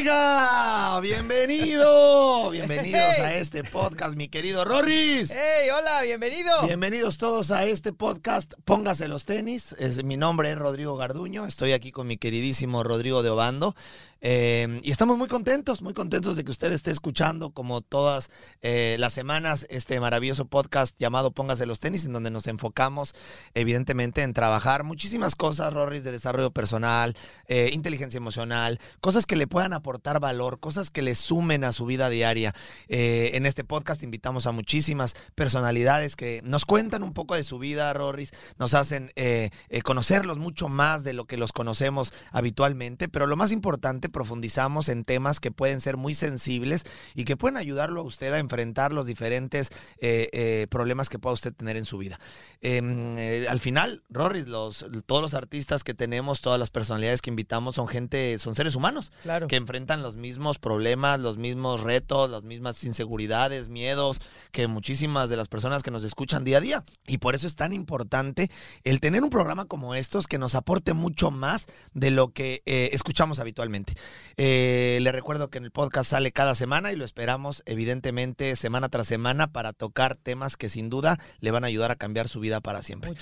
Oiga, bienvenido, bienvenidos a este podcast, mi querido Rorris. ¡Hey, hola, bienvenido! Bienvenidos todos a este podcast, póngase los tenis. Es, mi nombre es Rodrigo Garduño, estoy aquí con mi queridísimo Rodrigo de Obando. Eh, y estamos muy contentos, muy contentos de que usted esté escuchando como todas eh, las semanas este maravilloso podcast llamado Póngase los tenis, en donde nos enfocamos evidentemente en trabajar muchísimas cosas, Rorris, de desarrollo personal, eh, inteligencia emocional, cosas que le puedan aportar valor, cosas que le sumen a su vida diaria. en este podcast invitamos a muchísimas personalidades que nos cuentan un poco de su vida, Rorris, nos hacen conocerlos mucho más de lo que los conocemos habitualmente, pero lo más importante, profundizamos en temas que pueden ser muy sensibles y que pueden ayudarlo a usted a enfrentar los diferentes eh, eh, problemas que pueda usted tener en su vida. Em, eh, al final, los, todos los artistas que tenemos, todas las personalidades que invitamos son gente, son seres humanos claro. que enfrentan los mismos problemas, los mismos retos, las mismas inseguridades, miedos que muchísimas de las personas que nos escuchan día a día. Y por eso es tan importante el tener un programa como estos que nos aporte mucho más de lo que escuchamos habitualmente. Eh, le recuerdo que en el podcast sale cada semana y lo esperamos evidentemente semana tras semana para tocar temas que sin duda le van a ayudar a cambiar su vida para siempre.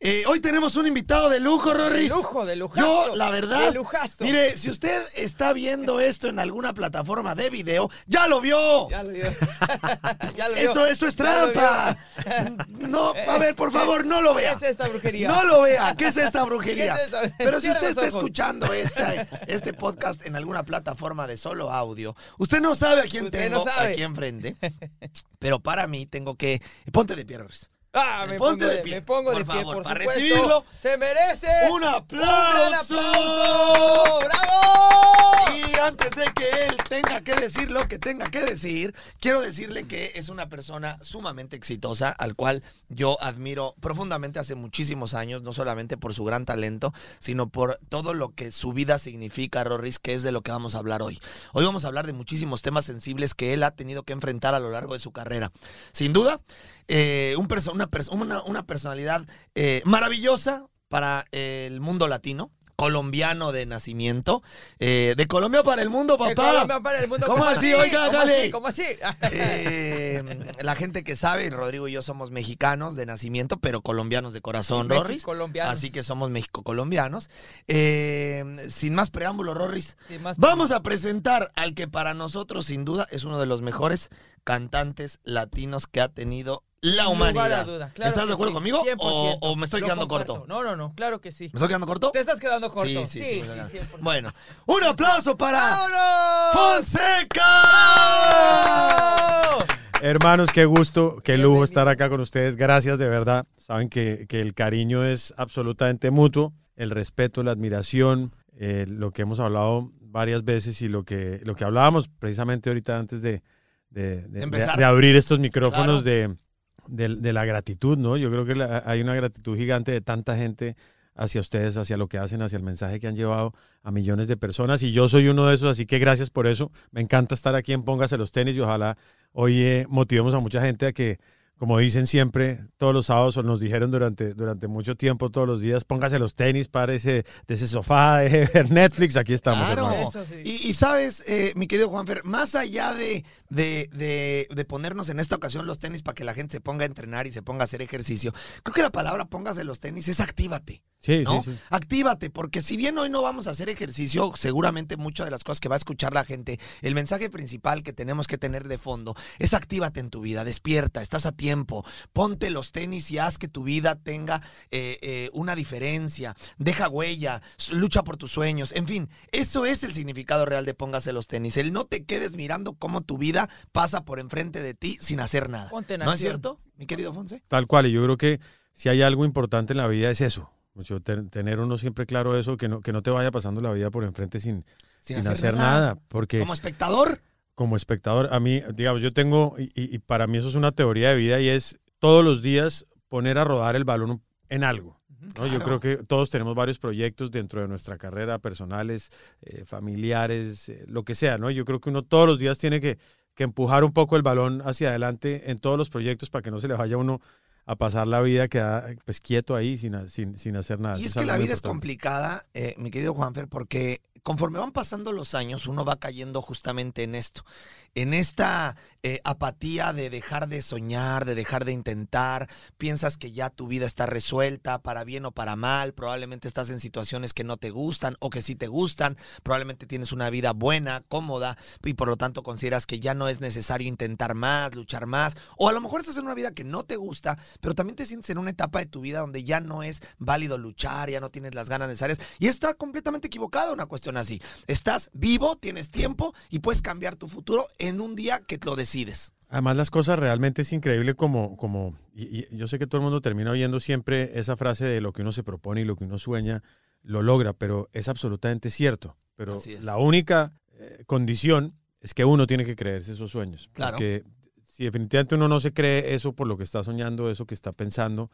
Eh, hoy tenemos un invitado de lujo, Rorris. De lujo, de lujazo. Yo, la verdad, de mire, si usted está viendo esto en alguna plataforma de video, ya lo vio. Ya lo vio. ya lo vio. Esto, esto es trampa. No, a ver, por favor, no lo vea. ¿Qué es esta brujería? No lo vea. ¿Qué es esta brujería? ¿Qué es esta? Pero si usted está escuchando este, este podcast en alguna plataforma de solo audio, usted no sabe a quién tengo aquí enfrente, pero para mí tengo que... Ponte de pie, Ah, me, pongo de, pie. Me pongo por de favor, pie, por para supuesto. recibirlo. Se merece un aplauso. Un aplauso. ¡Bravo! Y antes de que él tenga que decir lo que tenga que decir, quiero decirle que es una persona sumamente exitosa, al cual yo admiro profundamente hace muchísimos años, no solamente por su gran talento, sino por todo lo que su vida significa, Rorris, que es de lo que vamos a hablar hoy. Hoy vamos a hablar de muchísimos temas sensibles que él ha tenido que enfrentar a lo largo de su carrera. Sin duda, eh, un una, una, una, personalidad eh, maravillosa para el mundo latino colombiano de nacimiento. Eh, de Colombia para el mundo, papá. De Colombia para el mundo. ¿Cómo, así? Oiga, ¿Cómo dale. Así? ¿Cómo así? Eh, la gente que sabe, Rodrigo y yo somos mexicanos de nacimiento, pero colombianos de corazón, Rorris. Colombianos. Así que somos México-colombianos. Eh, sin más preámbulo, Rorris. Sin más vamos a presentar al que para nosotros, sin duda, es uno de los mejores cantantes latinos que ha tenido la humanidad. Duda. Claro ¿Estás de acuerdo sí. conmigo? 100%. O, ¿O, me estoy quedando comparto. corto? No, no, no, claro que sí. ¿Me estoy quedando corto? Te estás quedando corto. Sí, sí, sí. sí, 100%. Bueno, un aplauso para ¡Vámonos! Fonseca. Hermanos, qué gusto, qué lujo estar acá con ustedes. Gracias de verdad. Saben que, que el cariño es absolutamente mutuo, el respeto, la admiración, eh, lo que hemos hablado varias veces y lo que, lo que hablábamos precisamente ahorita antes de, de, de, de abrir estos micrófonos claro. de, de, la gratitud, ¿no? Yo creo que la, hay una gratitud gigante de tanta gente hacia ustedes, hacia lo que hacen, hacia el mensaje que han llevado a millones de personas y yo soy uno de esos, así que gracias por eso. Me encanta estar aquí en Póngase los tenis y ojalá hoy eh, motivemos a mucha gente a que, como dicen siempre, todos los sábados o nos dijeron durante, durante mucho tiempo, todos los días, póngase los tenis, párese de ese sofá, de ver Netflix, aquí estamos. Claro. hermano. Eso sí. Y, y sabes, eh, mi querido Juanfer, más allá de, de, de, de, ponernos en esta ocasión los tenis para que la gente se ponga a entrenar y se ponga a hacer ejercicio, creo que la palabra póngase los tenis es actívate. Sí, ¿no? sí, sí. Actívate, porque si bien hoy no vamos a hacer ejercicio, seguramente muchas de las cosas que va a escuchar la gente, el mensaje principal que tenemos que tener de fondo es actívate en tu vida, despierta, estás a tiempo, ponte los tenis y haz que tu vida tenga eh, eh, una diferencia, deja huella, lucha por tus sueños, en fin, eso es el significado real de póngase los tenis, el no te quedes mirando cómo tu vida pasa por enfrente de ti sin hacer nada. Ponte en ¿No es cierto, mi querido Fonse? Tal cual, y yo creo que si hay algo importante en la vida es eso. Mucho, ten- tener uno siempre claro eso, que no, que no te vaya pasando la vida por enfrente sin, sin, hacer, nada. Porque Como espectador, como espectador, a mí, digamos, yo tengo, y, y- para mí eso es una teoría de vida y es todos los días poner a rodar el balón en algo. ¿no? Yo creo que todos tenemos varios proyectos dentro de nuestra carrera, personales, eh, familiares, eh, lo que sea, ¿no? Yo creo que uno todos los días tiene que, que empujar un poco el balón hacia adelante en todos los proyectos para que no se le vaya a uno a pasar la vida queda pues quieto ahí sin, sin, sin hacer nada. Y es que la vida es complicada, eh, mi querido Juanfer, porque conforme van pasando los años, uno va cayendo justamente en esto, en esta eh, apatía de dejar de soñar, de dejar de intentar, piensas que ya tu vida está resuelta, para bien o para mal, probablemente estás en situaciones que no te gustan o que sí te gustan, probablemente tienes una vida buena, cómoda, y por lo tanto consideras que ya no es necesario intentar más, luchar más, o a lo mejor estás en una vida que no te gusta, pero también te sientes en una etapa de tu vida donde ya no es válido luchar, ya no tienes las ganas necesarias, y está completamente equivocada una cuestión así. Estás vivo, tienes tiempo y puedes cambiar tu futuro en un día que lo decides. Además, las cosas realmente es increíble como, como y, y yo sé que todo el mundo termina oyendo siempre esa frase de lo que uno se propone y lo que uno sueña, lo logra, pero es absolutamente cierto. Pero la única eh, condición es que uno tiene que creerse esos sueños. Claro. Porque si definitivamente uno no se cree eso por lo que está soñando, eso que está pensando,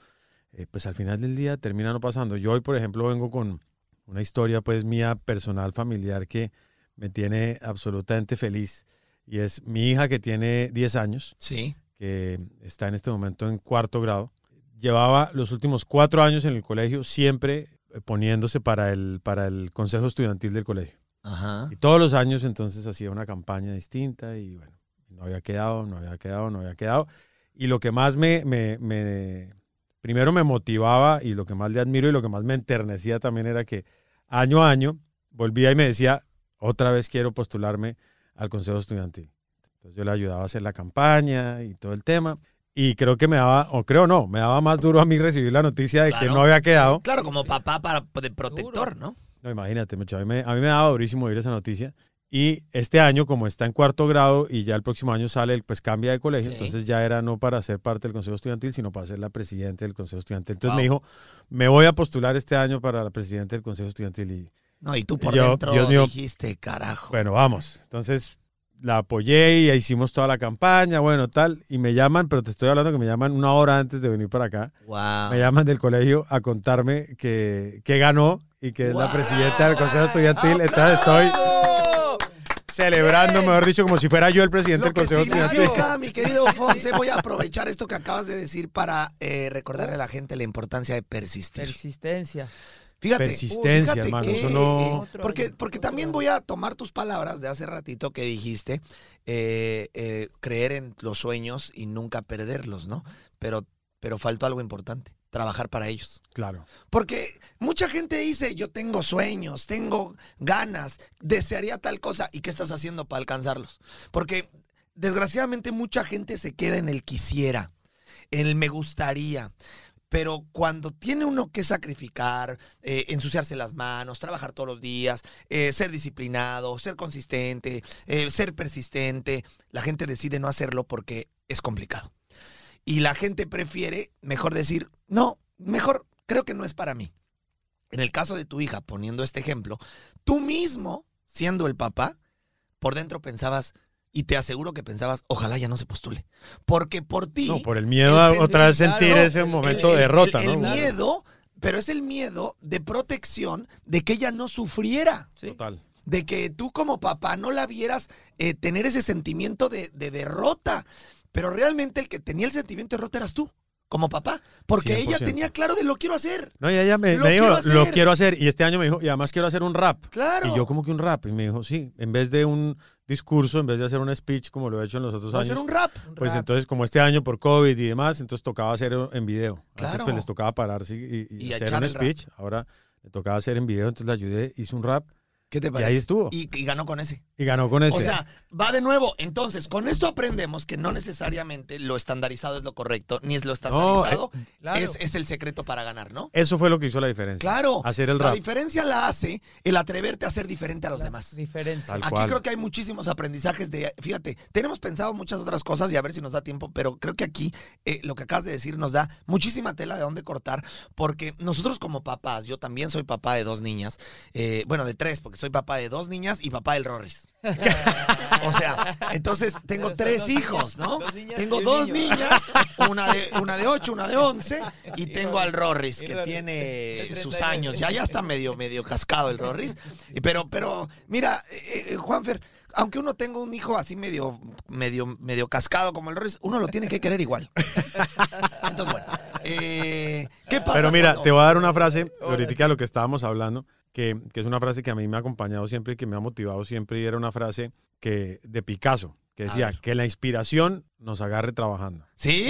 eh, pues al final del día termina no pasando. Yo hoy, por ejemplo, vengo con una historia pues mía personal, familiar, que me tiene absolutamente feliz. Y es mi hija que tiene 10 años, Sí. que está en este momento en cuarto grado. Llevaba los últimos cuatro años en el colegio siempre eh, poniéndose para el, para el consejo estudiantil del colegio. Ajá. Y todos los años entonces hacía una campaña distinta y bueno, no había quedado, no había quedado, no había quedado. Y lo que más me, me, me- primero me motivaba y lo que más le admiro y lo que más me enternecía también era que año a año volvía y me decía, otra vez quiero postularme al consejo estudiantil. Entonces yo le ayudaba a hacer la campaña y todo el tema. Y creo que me daba, o creo no, me daba más duro a mí recibir la noticia de que no había quedado. Claro, como papá para, de protector, ¿no? No, imagínate, mucho. A mí, me, a mí me daba durísimo oír esa noticia. Y este año, como está en cuarto grado y ya el próximo año sale, pues cambia de colegio, Sí. entonces ya era no para ser parte del Consejo Estudiantil, sino para ser la presidenta del Consejo Estudiantil. Entonces Wow. me dijo, me voy a postular este año para la presidenta del Consejo Estudiantil. Y No, y tú por Yo- dentro Dios mío. dijiste, carajo. bueno, vamos. Entonces la apoyé y hicimos toda la campaña, bueno, tal. Y me llaman, pero te estoy hablando que me llaman una hora antes de venir para acá. wow. Me llaman del colegio a contarme que, que ganó y que es la ¡Wow! presidenta del Consejo Estudiantil. Entonces estoy celebrando, mejor dicho, como si fuera yo el presidente del Consejo Estudiantil. significa, mi querido Fonse, voy a aprovechar esto que acabas de decir para eh, recordarle a la gente la importancia de persistir. Persistencia. Fíjate, Persistencia, fíjate hermano, que, eso no- eh, Otro porque, porque también voy a tomar tus palabras de hace ratito que dijiste, eh, eh, creer en los sueños y nunca perderlos, ¿no? Pero, pero faltó algo importante, trabajar para ellos. Claro. Porque mucha gente dice, yo tengo sueños, tengo ganas, desearía tal cosa, ¿y qué estás haciendo para alcanzarlos? Porque desgraciadamente mucha gente se queda en el quisiera, en el me gustaría. Pero cuando tiene uno que sacrificar, eh, ensuciarse las manos, trabajar todos los días, eh, ser disciplinado, ser consistente, eh, ser persistente, la gente decide no hacerlo porque es complicado. Y la gente prefiere mejor decir, no, mejor creo que no es para mí. En el caso de tu hija, poniendo este ejemplo, tú mismo, siendo el papá, por dentro pensabas, y te aseguro que pensabas, ojalá ya no se postule. Porque por ti... No, por el miedo a el otra vez sentir, ese el- momento el- de el- derrota, el, el ¿no? miedo, pero es el miedo de protección de que ella no sufriera. Sí. Total. De que tú como papá no la vieras eh, tener ese sentimiento de, de derrota. Pero realmente el que tenía el sentimiento de derrota eras tú, como papá. Porque ella 100%. tenía claro de lo quiero hacer. No, y ella me, Lo me dijo, quiero lo quiero hacer. Y este año me dijo, y además quiero hacer un rap. Claro. Y yo como que un rap. Y me dijo, sí, en vez de un discurso, en vez de hacer un speech como lo he hecho en los otros años. hacer un rap. Pues rap. entonces, como este año por COVID y demás, entonces tocaba hacer en video. Antes Claro. pues les tocaba pararse y, y Y hacer un speech. Ahora le tocaba hacer en video, entonces le ayudé, hice un rap ¿Qué te y parece? ahí estuvo. Y, y ganó con ese. Y ganó con ese. O sea, va de nuevo. Entonces, con esto aprendemos que no necesariamente lo estandarizado es lo correcto, ni es lo estandarizado Claro. es, es el secreto para ganar, ¿no? Eso fue lo que hizo la diferencia. Claro. Hacer el La rap. diferencia la hace el atreverte a ser diferente a los La demás. Diferencia. Tal Aquí cual. creo que hay muchísimos aprendizajes de, fíjate, tenemos pensado muchas otras cosas y a ver si nos da tiempo, pero creo que aquí eh, lo que acabas de decir nos da muchísima tela de dónde cortar, porque nosotros como papás, yo también soy papá de dos niñas, eh, bueno, de tres, porque soy papá de dos niñas y papá del Rorris. o sea, entonces tengo tres dos hijos, ¿no? dos niñas Tengo dos niño. niñas, una de, una de ocho, una de once, y Y tengo al Rorris, que Rorris, tiene sus 39. años, ya, ya está medio, medio cascado el Rorris. Y Pero, pero, mira, eh, eh, Juanfer, aunque uno tenga un hijo así medio, medio, medio cascado como el Rorris, uno lo tiene que querer igual. Entonces, bueno, eh, ¿qué pasa? Pero mira, cuando- te voy a dar una frase, ahorita a lo que estábamos hablando. Que, que es una frase que a mí me ha acompañado siempre y que me ha motivado siempre, y era una frase que, de Picasso, que decía que la inspiración nos agarre trabajando. ¿Sí?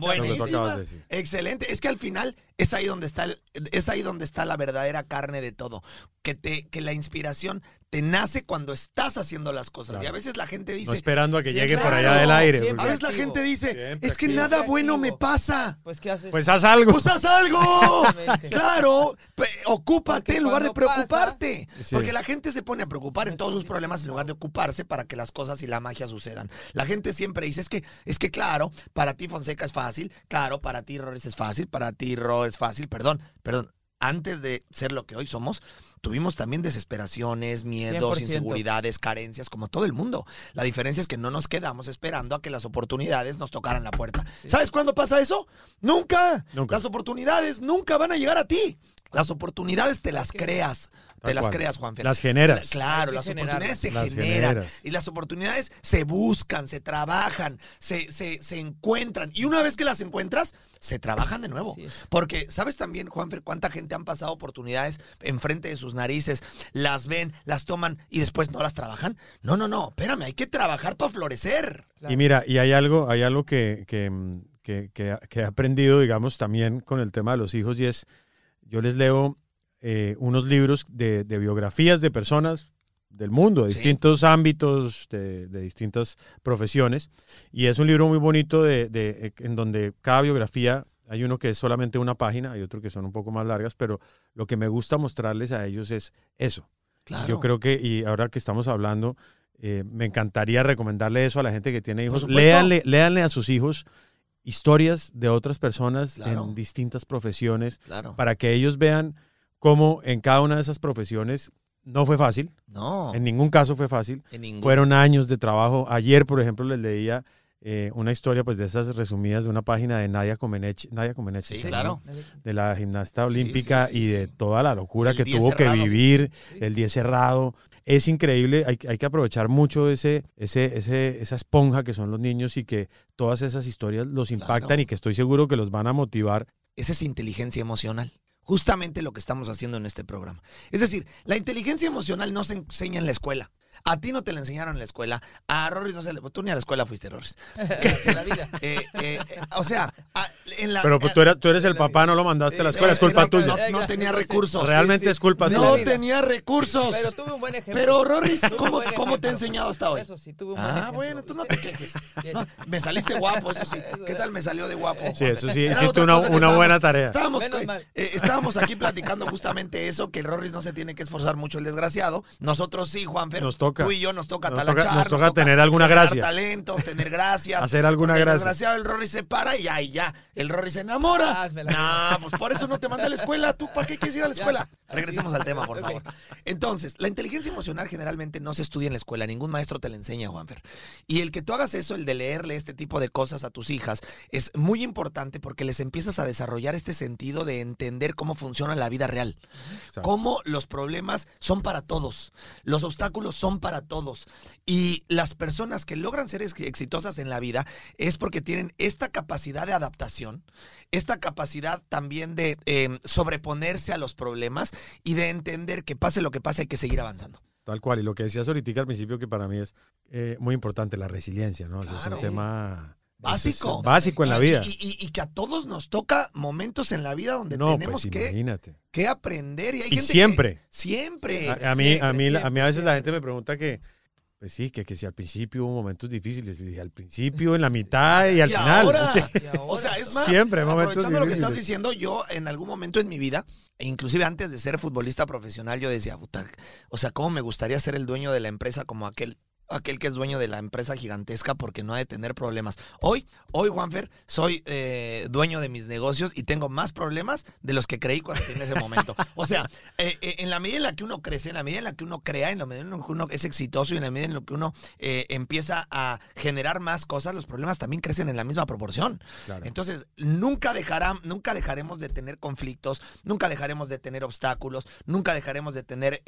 Buenísima. de. Excelente. Es que al final es ahí donde está el- es ahí donde está la verdadera carne de todo. Que te que la inspiración te nace cuando estás haciendo las cosas. Claro. Y a veces la gente dice, No esperando a que Sí, llegue por allá del aire. a porque- veces la gente dice, Siempre es que activo. nada bueno me pasa. Pues, ¿qué haces? Pues haz algo. Pues haz algo. Claro, ocúpate Porque en lugar de pasa- preocuparte. Porque la gente se pone a preocupar en todos sus problemas en lugar de ocuparse para que las cosas y la magia sucedan. La gente siempre dice, es que, es que claro, para ti Fonseca es fácil, claro, para ti Rores es fácil, para ti Ro es fácil, perdón, perdón. Antes de ser lo que hoy somos, tuvimos también desesperaciones, miedos, 100%. inseguridades, carencias, como todo el mundo. La diferencia es que no nos quedamos esperando a que las oportunidades nos tocaran la puerta. ¿Sabes cuándo pasa eso? Nunca. Nunca. Las oportunidades nunca van a llegar a ti. Las oportunidades te las creas. Te las cual. creas, Juanfer. Las generas. Claro, las generarlas. oportunidades se Las generan. generas. Y las oportunidades se buscan, se trabajan, se, se, se encuentran. Y una vez que las encuentras, se trabajan de nuevo. Porque, ¿sabes también, Juanfer, cuánta gente han pasado oportunidades enfrente de sus narices? Las ven, las toman y después no las trabajan. No, no, no. Espérame, hay que trabajar para florecer. Claro. Y mira, y hay algo, hay algo que, que, que- que- que he aprendido, digamos, también con el tema de los hijos, y es, yo les leo eh, unos libros de, de biografías de personas del mundo, de Sí. distintos ámbitos, de, de distintas profesiones, y es un libro muy bonito de, de- en donde cada biografía, hay uno que es solamente una página, hay otro que son un poco más largas, pero lo que me gusta mostrarles a ellos es eso. Claro. Yo creo que, y ahora que estamos hablando, eh, me encantaría recomendarle eso a la gente que tiene hijos. Léanle, léanle a sus hijos historias de otras personas Claro. en distintas profesiones Claro. para que ellos vean cómo en cada una de esas profesiones no fue fácil, No. en ningún caso fue fácil. en ningún- Fueron años de trabajo. Ayer, por ejemplo, les leía eh, una historia pues de esas resumidas de una página de Nadia Comaneci, Nadia Comaneci, Sí, se claro. de la gimnasta Sí, olímpica sí, sí, y de sí. toda la locura El que 10 tuvo que vivir, Sí. el 10 cerrado. Es increíble, hay, hay que aprovechar mucho ese, ese, ese, esa esponja que son los niños y que todas esas historias los impactan Claro. y que estoy seguro que los van a motivar. Esa es inteligencia emocional. Justamente lo que estamos haciendo en este programa. Es decir, la inteligencia emocional no se enseña en la escuela. A ti no te la enseñaron en la escuela. A Rory no se le... Tú ni a la escuela fuiste, Rory. Que la vida. Eh, eh, eh, o sea, a- en la... Pero pues, tú, eras, tú eres el papá, no lo mandaste a la escuela, es culpa no, tuya. No, no tenía recursos. Realmente sí. es culpa De tuya. No la vida. tenía recursos. Pero tuve un buen ejemplo. Pero, un ¿cómo, buen cómo te he enseñado hasta hoy? Eso sí, tuve un buen Ah, ejemplo. bueno, tú no te quejes. No, me saliste guapo, eso sí. ¿Qué tal me salió de guapo? Sí, eso sí, hiciste una, buena tarea. Estábamos, Menos mal. estábamos aquí platicando justamente eso, que el Rorris no se tiene que esforzar mucho el desgraciado. Nosotros sí, Juanfer. Nos toca. Tú y yo nos toca Nos talachar. toca- nos toca tener alguna gracia. talentos, tener gracias. Hacer alguna gracia. El desgraciado, el Rorris se para y ya, y ya. El Rorris se enamora. Házmela. No, pues por eso no te manda a la escuela. ¿Tú para qué quieres ir a la Ya. escuela? Regresemos al tema, por favor. Entonces, la inteligencia emocional generalmente no se estudia en la escuela. Ningún maestro te la enseña, Juanfer. Y el que tú hagas eso, el de leerle este tipo de cosas a tus hijas, es muy importante porque les empiezas a desarrollar este sentido de entender cómo funciona la vida real. Exacto. Cómo los problemas son para todos, los obstáculos son para todos. Y las personas que logran ser ex- exitosas en la vida es porque tienen esta capacidad de adaptación, esta capacidad también de eh, sobreponerse a los problemas y de entender que pase lo que pase hay que seguir avanzando. Tal cual. Y lo que decías ahorita al principio, que para mí es eh, muy importante, la resiliencia, ¿no? Es un tema Básico. es básico en la vida. Y, y- y que a todos nos toca momentos en la vida donde no, tenemos pues que, imagínate. que aprender. Y, hay Y gente que- siempre. siempre. A, a mí, a siempre, mí, a mí a veces siempre, la gente me pregunta que, pues sí, que, que si al principio hubo momentos difíciles, y al principio, en la mitad y al Y final. ahora, Sí. Y ahora, O sea, es más, Siempre aprovechando lo que estás diciendo, yo en algún momento en mi vida, e inclusive antes de ser futbolista profesional, yo decía, puta, o sea, cómo me gustaría ser el dueño de la empresa como aquel aquel que es dueño de la empresa gigantesca porque no ha de tener problemas. Hoy, hoy, Juanfer, soy eh, dueño de mis negocios y tengo más problemas de los que creí cuando en ese momento. O sea, eh, eh, en la medida en la que uno crece, en la medida en la que uno crea, en la medida en la que uno es exitoso y en la medida en la que uno empieza a generar más cosas, los problemas también crecen en la misma proporción. Claro. Entonces, nunca, dejará, nunca dejaremos de tener conflictos, nunca dejaremos de tener obstáculos, nunca dejaremos de tener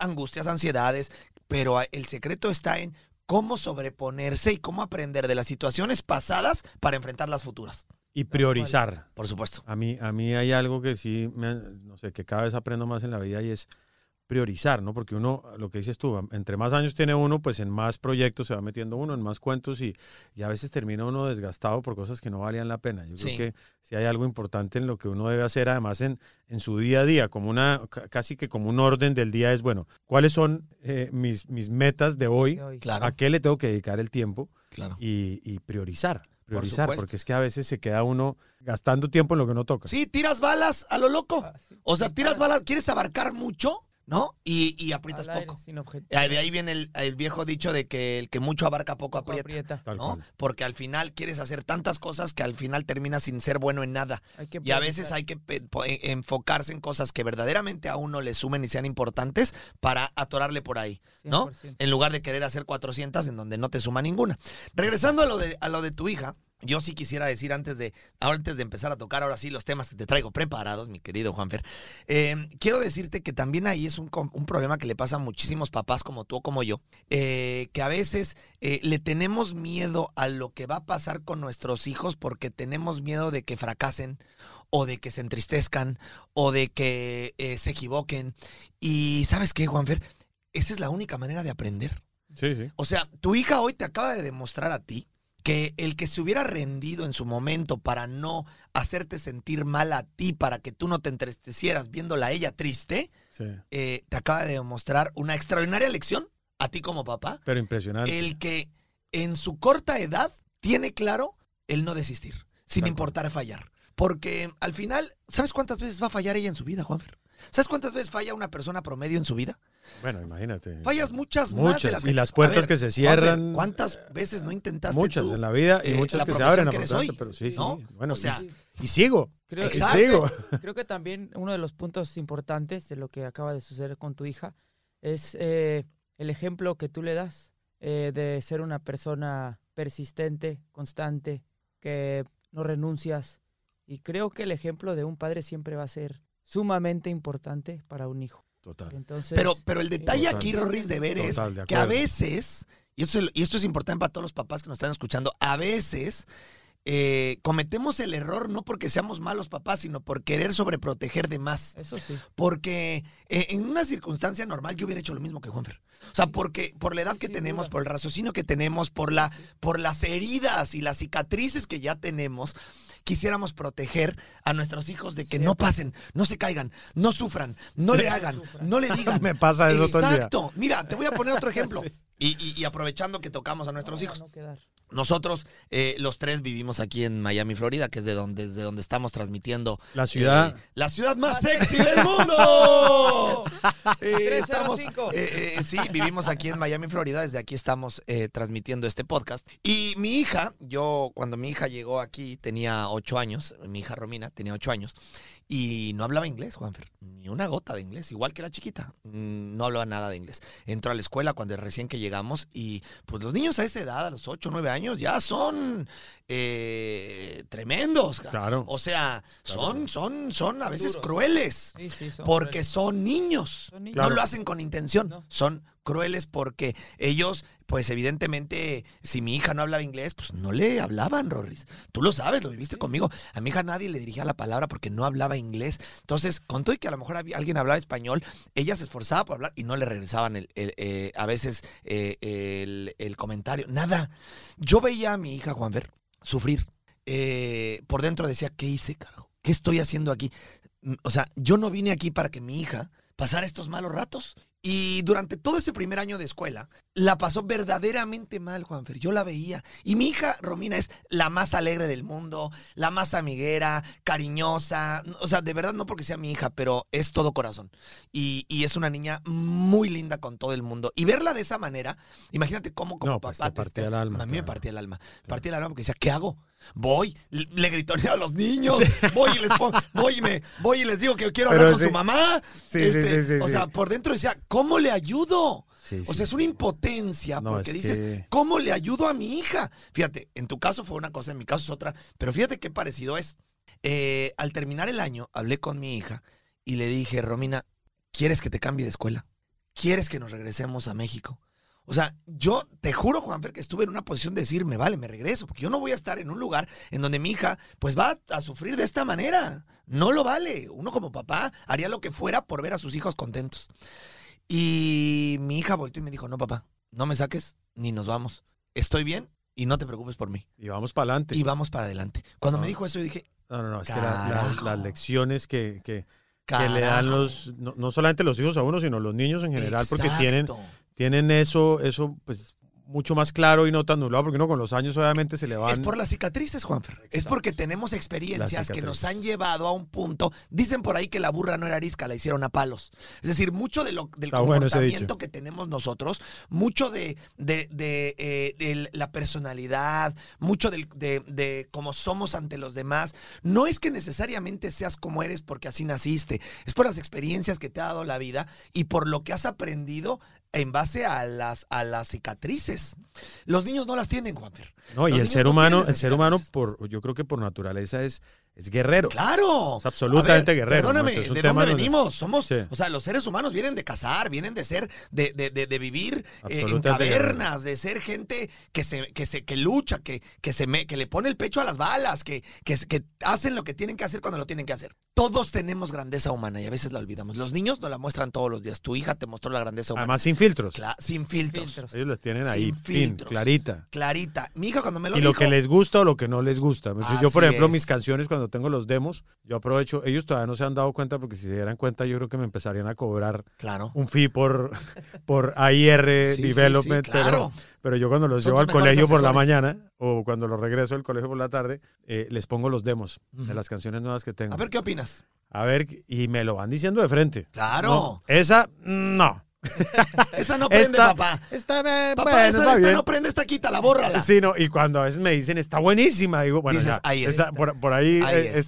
angustias, ansiedades, pero el secreto está en cómo sobreponerse y cómo aprender de las situaciones pasadas para enfrentar las futuras. Y priorizar. Por supuesto. A mí, a mí hay algo que sí, me- no sé, que cada vez aprendo más en la vida y es priorizar, ¿no? Porque uno, lo que dices tú, entre más años tiene uno, pues en más proyectos se va metiendo uno, en más cuentos y, y a veces termina uno desgastado por cosas que no valían la pena. Yo Sí. creo que si hay algo importante en lo que uno debe hacer, además en, en su día a día, como una, ca- casi que como un orden del día es, bueno, ¿cuáles son eh, mis, mis metas de hoy? Claro, ¿A qué le tengo que dedicar el tiempo? claro. Y, y priorizar. Priorizar, porque es que a veces se queda uno gastando tiempo en lo que no toca. Sí, tiras balas a lo loco. Ah, sí. O sea, tiras balas, quieres abarcar mucho, ¿no? Y, y aprietas aire, poco. sin De ahí viene el, el viejo dicho de que el que mucho abarca poco Poco aprieta. ¿no? Porque al final quieres hacer tantas cosas que al final terminas sin ser bueno en nada. Y a veces hay que pe- po- e- enfocarse en cosas que verdaderamente a uno le sumen y sean importantes para atorarle por ahí, ¿no? 100%. En lugar de querer hacer 400 en donde no te suma ninguna. Regresando a lo de, a lo de tu hija, yo sí quisiera decir antes de, antes de empezar a tocar ahora sí los temas que te traigo preparados, mi querido Juanfer, eh, quiero decirte que también ahí es un, problema que le pasa a muchísimos papás como tú o como yo, eh, que a veces eh, le tenemos miedo a lo que va a pasar con nuestros hijos porque tenemos miedo de que fracasen o de que se entristezcan o de que eh, se equivoquen. Y sabes qué, Juanfer, esa es la única manera de aprender. Sí, sí. O sea, tu hija hoy te acaba de demostrar a ti que el que se hubiera rendido en su momento para no hacerte sentir mal a ti, para que tú no te entristecieras viéndola a ella triste, sí. eh, te acaba de demostrar una extraordinaria lección a ti como papá. Pero impresionante. El que en su corta edad tiene claro el no desistir, sin Tal importar fallar. Porque al final, ¿sabes cuántas veces va a fallar ella en su vida, Juanfer? ¿Sabes cuántas veces falla una persona promedio en su vida? Bueno, imagínate. Fallas muchas, más de Muchas. y las puertas que se cierran. ¿Cuántas veces no intentaste Muchas tú? en la vida y eh, muchas que se abren que afortunadamente, hoy, pero sí, sí. ¿no? Bueno, O sea, y, y sigo. Creo, y Exacto. sigo. creo que también uno de los puntos importantes de lo que acaba de suceder con tu hija es eh, el ejemplo que tú le das eh, de ser una persona persistente, constante, que no renuncias. Y creo que el ejemplo de un padre siempre va a ser sumamente importante para un hijo. Total. Entonces, Pero, pero el detalle Total. aquí, Rorris, de ver es Total, de que a veces, y esto, es, y esto es importante para todos los papás que nos están escuchando, a veces eh, cometemos el error no porque seamos malos papás, sino por querer sobreproteger de más. eso sí. Porque eh, en una circunstancia normal yo hubiera hecho lo mismo que Juanfer. O sea, porque por la edad que Sin tenemos, duda. por el raciocinio que tenemos, por la, por las heridas y las cicatrices que ya tenemos, quisiéramos proteger a nuestros hijos de que no pasen, no se caigan, no sufran, no le hagan, no le digan. Me pasa eso todo el día. Exacto. Mira, te voy a poner otro ejemplo. Y, y- y aprovechando que tocamos a nuestros No, hijos. no quedar. Nosotros, eh, los tres, vivimos aquí en Miami, Florida, que es de donde, desde donde estamos transmitiendo. La ciudad. eh, la ciudad más sexy del mundo. Eh, 305. eh, eh, sí, vivimos aquí en Miami, Florida. Desde aquí estamos eh, transmitiendo este podcast. Y mi hija, yo, cuando mi hija llegó aquí, tenía ocho años. Mi hija Romina tenía ocho años. Y no hablaba inglés, Juanfer. Ni una gota de inglés. Igual que la chiquita. Mm, No hablaba nada de inglés. Entró a la escuela cuando recién que llegamos. Y pues los niños a esa edad, a los ocho, nueve años, ya son eh, tremendos. Claro. O sea, Claro. son, son, son a veces Duros. crueles. Sí, sí, son Porque crueles. son niños. Son niños. Claro. No lo hacen con intención. No. Son crueles porque ellos, pues evidentemente, si mi hija no hablaba inglés, pues no le hablaban, Rorris. Tú lo sabes, lo viviste conmigo. A mi hija nadie le dirigía la palabra porque no hablaba inglés. Entonces, con todo y que a lo mejor había- alguien hablaba español, ella se esforzaba por hablar y no le regresaban el, el, eh, a veces eh, el, el comentario. Nada. Yo veía a mi hija, Juanfer, sufrir. Eh, por dentro decía, ¿qué hice, carajo? ¿Qué estoy haciendo aquí? Mm, O sea, yo no vine aquí para que mi hija pasara estos malos ratos. Y durante todo ese primer año de escuela, la pasó verdaderamente mal, Juanfer. Yo la veía. Y mi hija, Romina, es la más alegre del mundo, la más amiguera, cariñosa. O sea, de verdad no porque sea mi hija, pero es todo corazón. Y, y es una niña muy linda con todo el mundo. Y verla de esa manera, imagínate cómo como No, pues papá te partía el alma, A mí me partía el alma. Partía el alma porque decía, ¿qué hago? Voy, le gritoneaba a los niños, voy y les pongo- voy y me, voy y les digo que quiero Pero hablar con sí. su mamá. Sí, Este, o sea, por dentro decía, ¿cómo le ayudo? O sea, es una impotencia No, porque es dices, que- ¿cómo le ayudo a mi hija? Fíjate, en tu caso fue una cosa, en mi caso es otra, pero fíjate qué parecido es. Eh, al terminar el año, hablé con mi hija y le dije, Romina, ¿quieres que te cambie de escuela? ¿Quieres que nos regresemos a México? O sea, yo te juro, Juanfer, que estuve en una posición de decir, me vale, me regreso, porque yo no voy a estar en un lugar en donde mi hija, pues va a sufrir de esta manera. No lo vale. Uno como papá haría lo que fuera por ver a sus hijos contentos. Y mi hija volteó y me dijo, no, papá, no me saques ni nos vamos. Estoy bien y no te preocupes por mí. Y vamos para adelante. Y vamos para adelante. Cuando me Ah. dijo eso, yo dije, No, no, no, es que la- la- Carajo. las lecciones que, que, que le dan los, no, no solamente los hijos a uno, sino los niños en general, porque tienen. Tienen eso, eso pues mucho más claro y no tan nublado, porque uno con los años obviamente se le van... Es por las cicatrices, Juanfer. Es Exacto. porque tenemos experiencias que nos han llevado a un punto. Dicen por ahí que la burra no era arisca, la hicieron a palos. Es decir, mucho de lo, del Está comportamiento que tenemos nosotros, mucho de, de, de, eh, el- la personalidad, mucho del- de, de cómo somos ante los demás. No es que necesariamente seas como eres porque así naciste. Es por las experiencias que te ha dado la vida y por lo que has aprendido en base a las, a las cicatrices. Los niños no las tienen, Juanfer. No, y el ser no humano, el ser humano, por, yo creo que por naturaleza es, es guerrero. Claro. Es absolutamente ver, guerrero, Perdóname, ¿no? Es un ¿de dónde donde- venimos? Somos, Sí. o sea, los seres humanos vienen de cazar, vienen de ser, de, de, de, de vivir eh, en cavernas, de ser gente que se, que se, que lucha, que, que se me, que le pone el pecho a las balas, que, que, que hacen lo que tienen que hacer cuando lo tienen que hacer. Todos tenemos grandeza humana y a veces la olvidamos. Los niños nos la muestran todos los días. Tu hija te mostró la grandeza humana. Además sin filtros. Cla- sin filtros. Filtros. Ellos las tienen Sin ahí, fin, filtros. clarita. Clarita. Mi hija cuando me lo y dijo. lo que les gusta o lo que no les gusta. Yo, por ejemplo, es. mis canciones, cuando tengo los demos, yo aprovecho, ellos todavía no se han dado cuenta, porque si se dieran cuenta, yo creo que me empezarían a cobrar Claro. un fee por, por AIR Sí, Development, sí, pero, claro. pero yo cuando los Son llevo al colegio por la mañana o cuando los regreso del colegio por la tarde, eh, les pongo los demos de las canciones nuevas que tengo. A ver qué opinas. A ver, y me lo van diciendo de frente. Claro. No, esa, no. Esa no prende, Esta, papá. esta, Papá, bueno, esta, está no prende, esta quítala, bórrala. Sí, no, y cuando a veces me dicen, está buenísima, digo, bueno, Dices, ya, ahí es. esta- por, por ahí, Ahí eh,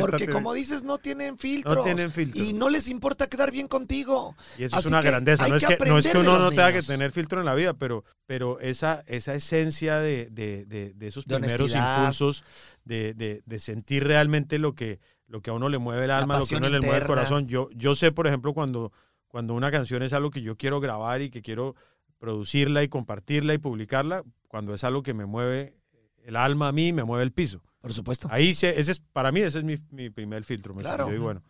Porque como dices, no tienen filtros. No tienen filtros. Y no les importa quedar bien contigo. Y eso es una grandeza. No es que no es que uno no tenga que tener filtro en la vida, pero, pero esa, esa esencia de, de- de- de esos primeros honestidad. impulsos, de, de- sentir realmente lo que, lo que a uno le mueve el alma, lo que a uno le mueve el corazón. Yo, yo sé, por ejemplo, cuando, cuando una canción es algo que yo quiero grabar y que quiero producirla y compartirla y publicarla, cuando es algo que me mueve el alma a mí, me mueve el piso. Por supuesto. Ahí se- ese es, para mí ese es mi, mi primer filtro. ¿me Claro. digo, bueno,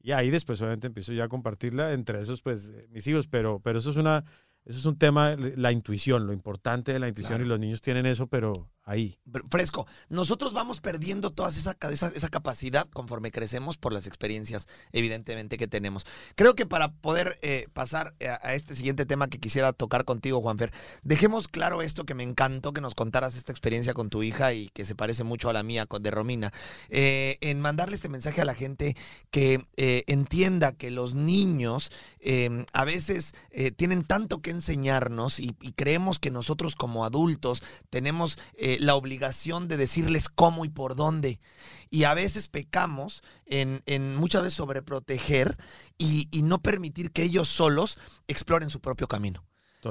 y ahí después obviamente empiezo ya a compartirla entre esos, pues, eh, mis hijos, pero, pero eso es una, eso es un tema, la intuición, lo importante de la intuición Claro. y los niños tienen eso, pero ahí. Fresco. Nosotros vamos perdiendo toda esa, esa, capacidad conforme crecemos por las experiencias, evidentemente, que tenemos. Creo que para poder eh, pasar a, a este siguiente tema que quisiera tocar contigo, Juanfer, dejemos claro esto que me encantó que nos contaras esta experiencia con tu hija y que se parece mucho a la mía de Romina. Eh, en mandarle este mensaje a la gente que eh, entienda que los niños eh, a veces eh, tienen tanto que enseñarnos y, creemos que nosotros como adultos tenemos eh, la obligación de decirles cómo y por dónde. Y a veces pecamos en, muchas veces sobreproteger y no permitir que ellos solos exploren su propio camino.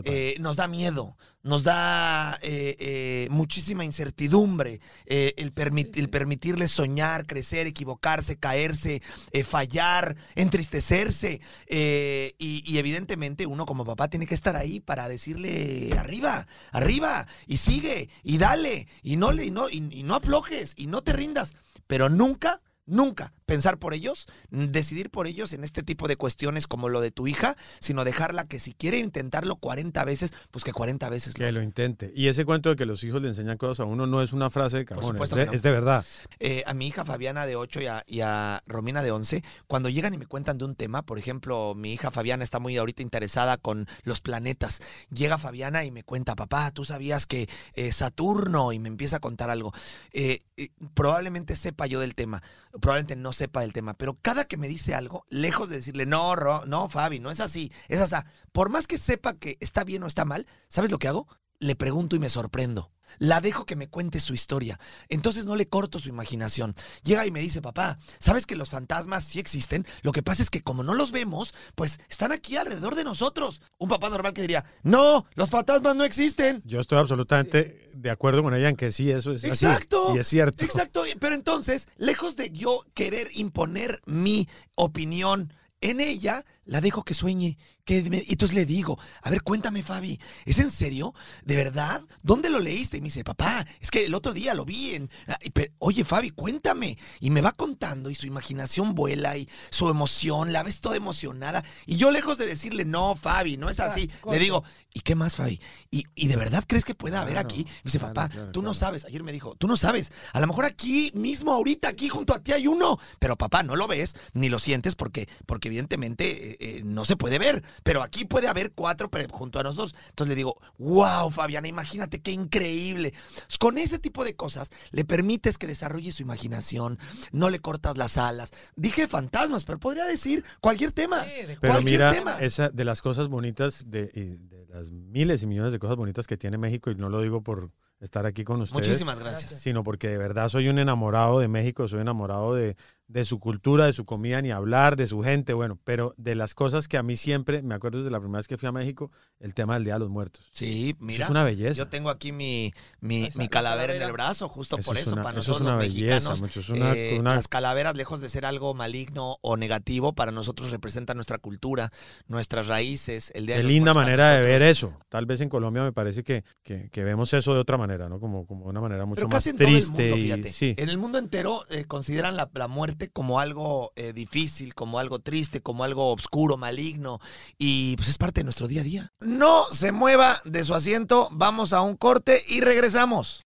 Eh, nos da miedo, nos da eh, eh, muchísima incertidumbre eh, el, permit- el permitirles soñar, crecer, equivocarse, caerse, eh, fallar, entristecerse. eh, y, y evidentemente uno como papá tiene que estar ahí para decirle arriba, arriba, y sigue, y dale, y no, le, y no, y, y no aflojes, y no te rindas. Pero nunca, nunca pensar por ellos, decidir por ellos en este tipo de cuestiones como lo de tu hija, sino dejarla que si quiere intentarlo 40 veces, pues que 40 veces lo Que lo intente. Y ese cuento de que los hijos le enseñan cosas a uno no es una frase de cajón, es no. es de verdad. Eh, a mi hija Fabiana de 8 y a, y a Romina de 11, cuando llegan y me cuentan de un tema, por ejemplo, mi hija Fabiana está muy ahorita interesada con los planetas. Llega Fabiana y me cuenta, papá, tú sabías que eh, Saturno, y me empieza a contar algo. Eh, eh, probablemente sepa yo del tema, probablemente no sepa del tema, pero cada que me dice algo, lejos de decirle, no, no, Fabi, no es así, es así. Por más que sepa que está bien o está mal, ¿sabes lo que hago? Le pregunto y me sorprendo. La dejo que me cuente su historia. Entonces no le corto su imaginación. Llega y me dice, papá, ¿sabes que los fantasmas sí existen? Lo que pasa es que como no los vemos, pues están aquí alrededor de nosotros. Un papá normal que diría, no, los fantasmas no existen. Yo estoy absolutamente de acuerdo con ella en que sí, eso es así. Exacto. Y es cierto. Exacto. Pero entonces, lejos de yo querer imponer mi opinión en ella, la dejo que sueñe. Que me- y entonces le digo, a ver, cuéntame, Fabi, ¿es en serio? ¿De verdad? ¿Dónde lo leíste? Y me dice, papá, es que el otro día lo vi en... ah, y pe- Oye, Fabi, cuéntame. Y me va contando y su imaginación vuela y su emoción, la ves toda emocionada. Y yo lejos de decirle, no, Fabi, no es Ah, así, le digo, ¿y qué más, Fabi? ¿Y, y de verdad crees que pueda haber aquí? Me dice, papá, claro, tú no sabes. Ayer me dijo, tú no sabes. A lo mejor aquí mismo, ahorita, aquí junto a ti hay uno. Pero papá, no lo ves ni lo sientes porque, porque evidentemente eh, eh, no se puede ver. Pero aquí puede haber cuatro pero junto a nosotros. Entonces le digo, wow, Fabiana, imagínate qué increíble. Con ese tipo de cosas le permites que desarrolle su imaginación. No le cortas las alas. Dije fantasmas, pero podría decir cualquier tema. Sí, de Pero cualquier mira, tema. esa, de las cosas bonitas, de, y de las miles y millones de cosas bonitas que tiene México, y no lo digo por estar aquí con ustedes, Muchísimas. Gracias. sino porque de verdad soy un enamorado de México, soy enamorado de, de su cultura, de su comida, ni hablar, de su gente, bueno, pero de las cosas que a mí siempre, me acuerdo desde la primera vez que fui a México, el tema del Día de los Muertos. Sí, Eso mira. es una belleza. Yo tengo aquí mi, mi, mi la calavera en el brazo, justo Eso por es eso, una- para eso es nosotros una los belleza, mexicanos. es una- eh, una- Las calaveras, lejos de ser algo maligno o negativo, para nosotros representan nuestra cultura, nuestras raíces, el día Qué de los linda Muertos manera de ver nosotros. eso. Tal vez en Colombia me parece que, que, que vemos eso de otra manera, ¿no? Como, como una manera mucho Pero más casi en todo el triste. mundo, y- fíjate. sí. En el mundo entero eh, consideran la, la muerte como algo eh, difícil, como algo triste, como algo oscuro, maligno. Y pues es parte de nuestro día a día. No se mueva de su asiento, vamos a un corte y regresamos.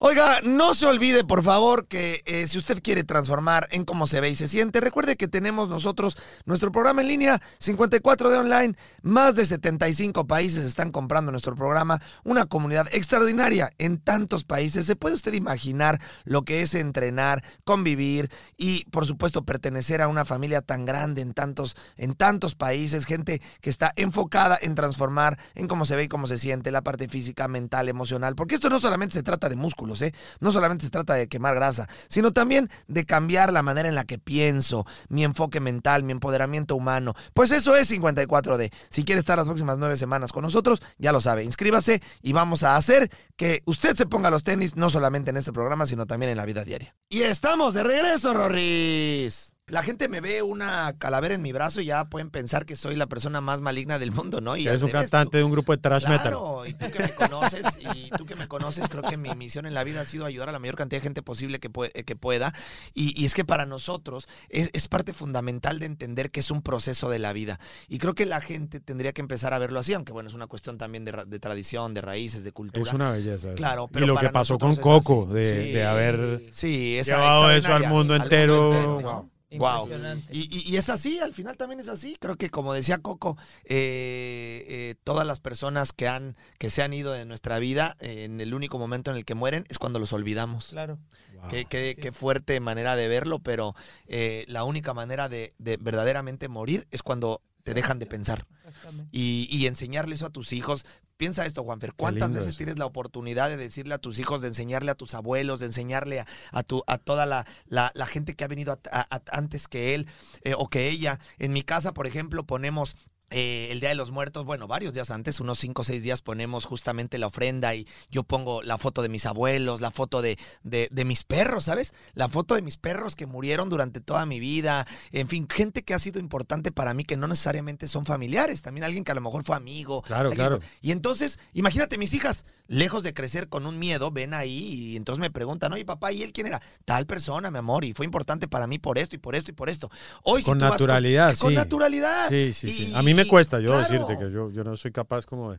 Oiga, no se olvide, por favor, que eh, si usted quiere transformar en cómo se ve y se siente, recuerde que tenemos nosotros nuestro programa en línea 54 de online. Más de 75 países están comprando nuestro programa. Una comunidad extraordinaria en tantos países. ¿Se puede usted imaginar lo que es entrenar, convivir y, por supuesto, pertenecer a una familia tan grande en tantos, en tantos países? Gente que está enfocada en transformar en cómo se ve y cómo se siente, la parte física, mental, emocional. Porque esto no solamente se trata de ¿eh? No solamente se trata de quemar grasa, sino también de cambiar la manera en la que pienso, mi enfoque mental, mi empoderamiento humano. Pues eso es 54D. Si quiere estar las próximas nueve semanas con nosotros, ya lo sabe, inscríbase y vamos a hacer que usted se ponga los tenis, no solamente en este programa, sino también en la vida diaria. Y estamos de regreso, Rorris. La gente me ve una calavera en mi brazo y ya pueden pensar que soy la persona más maligna del mundo, ¿no? Y Eres un cantante de un grupo de thrash metal. Claro, y tú que me conoces, y tú que me conoces, creo que mi misión en la vida ha sido ayudar a la mayor cantidad de gente posible que, pue- que pueda. Y, y es que para nosotros es, es parte fundamental de entender que es un proceso de la vida. Y creo que la gente tendría que empezar a verlo así, aunque bueno, es una cuestión también de, de tradición, de raíces, de cultura. Es una belleza. Claro, y pero lo para que pasó con Coco, de, Sí. de haber Sí, esa llevado eso al mundo al entero. ¿no? Wow. Y, y- y es así, al final también es así. Creo que como decía Coco, eh, eh, todas las personas que han, que se han ido de nuestra vida, eh, en el único momento en el que mueren es cuando los olvidamos. Claro. Wow. Qué, qué- qué fuerte manera de verlo, pero eh, la única manera de, de verdaderamente morir es cuando te dejan de pensar. Exactamente. Y, y enseñarle eso a tus hijos. Piensa esto, Juanfer. ¿Cuántas veces eso. tienes la oportunidad de decirle a tus hijos, de enseñarle a tus abuelos, de enseñarle a, a tu, a toda la, la- la gente que ha venido a- a- a- antes que él eh, o que ella? En mi casa, por ejemplo, ponemos eh, el Día de los Muertos, bueno, varios días antes, unos cinco o seis días ponemos justamente la ofrenda y yo pongo la foto de mis abuelos, la foto de, de, de mis perros, ¿sabes? La foto de mis perros que murieron durante toda mi vida, en fin, gente que ha sido importante para mí que no necesariamente son familiares, también alguien que a lo mejor fue amigo. Claro, alguien- claro. Y entonces, imagínate, mis hijas, lejos de crecer con un miedo, ven ahí y entonces me preguntan, oye papá, ¿y él quién era? Tal persona, mi amor, y fue importante para mí por esto y por esto y por esto. Hoy, si Con tú vas naturalidad, con, sí. naturalidad. Sí, sí, sí. Y- A mí me cuesta, yo decirte que yo, yo no soy capaz como de,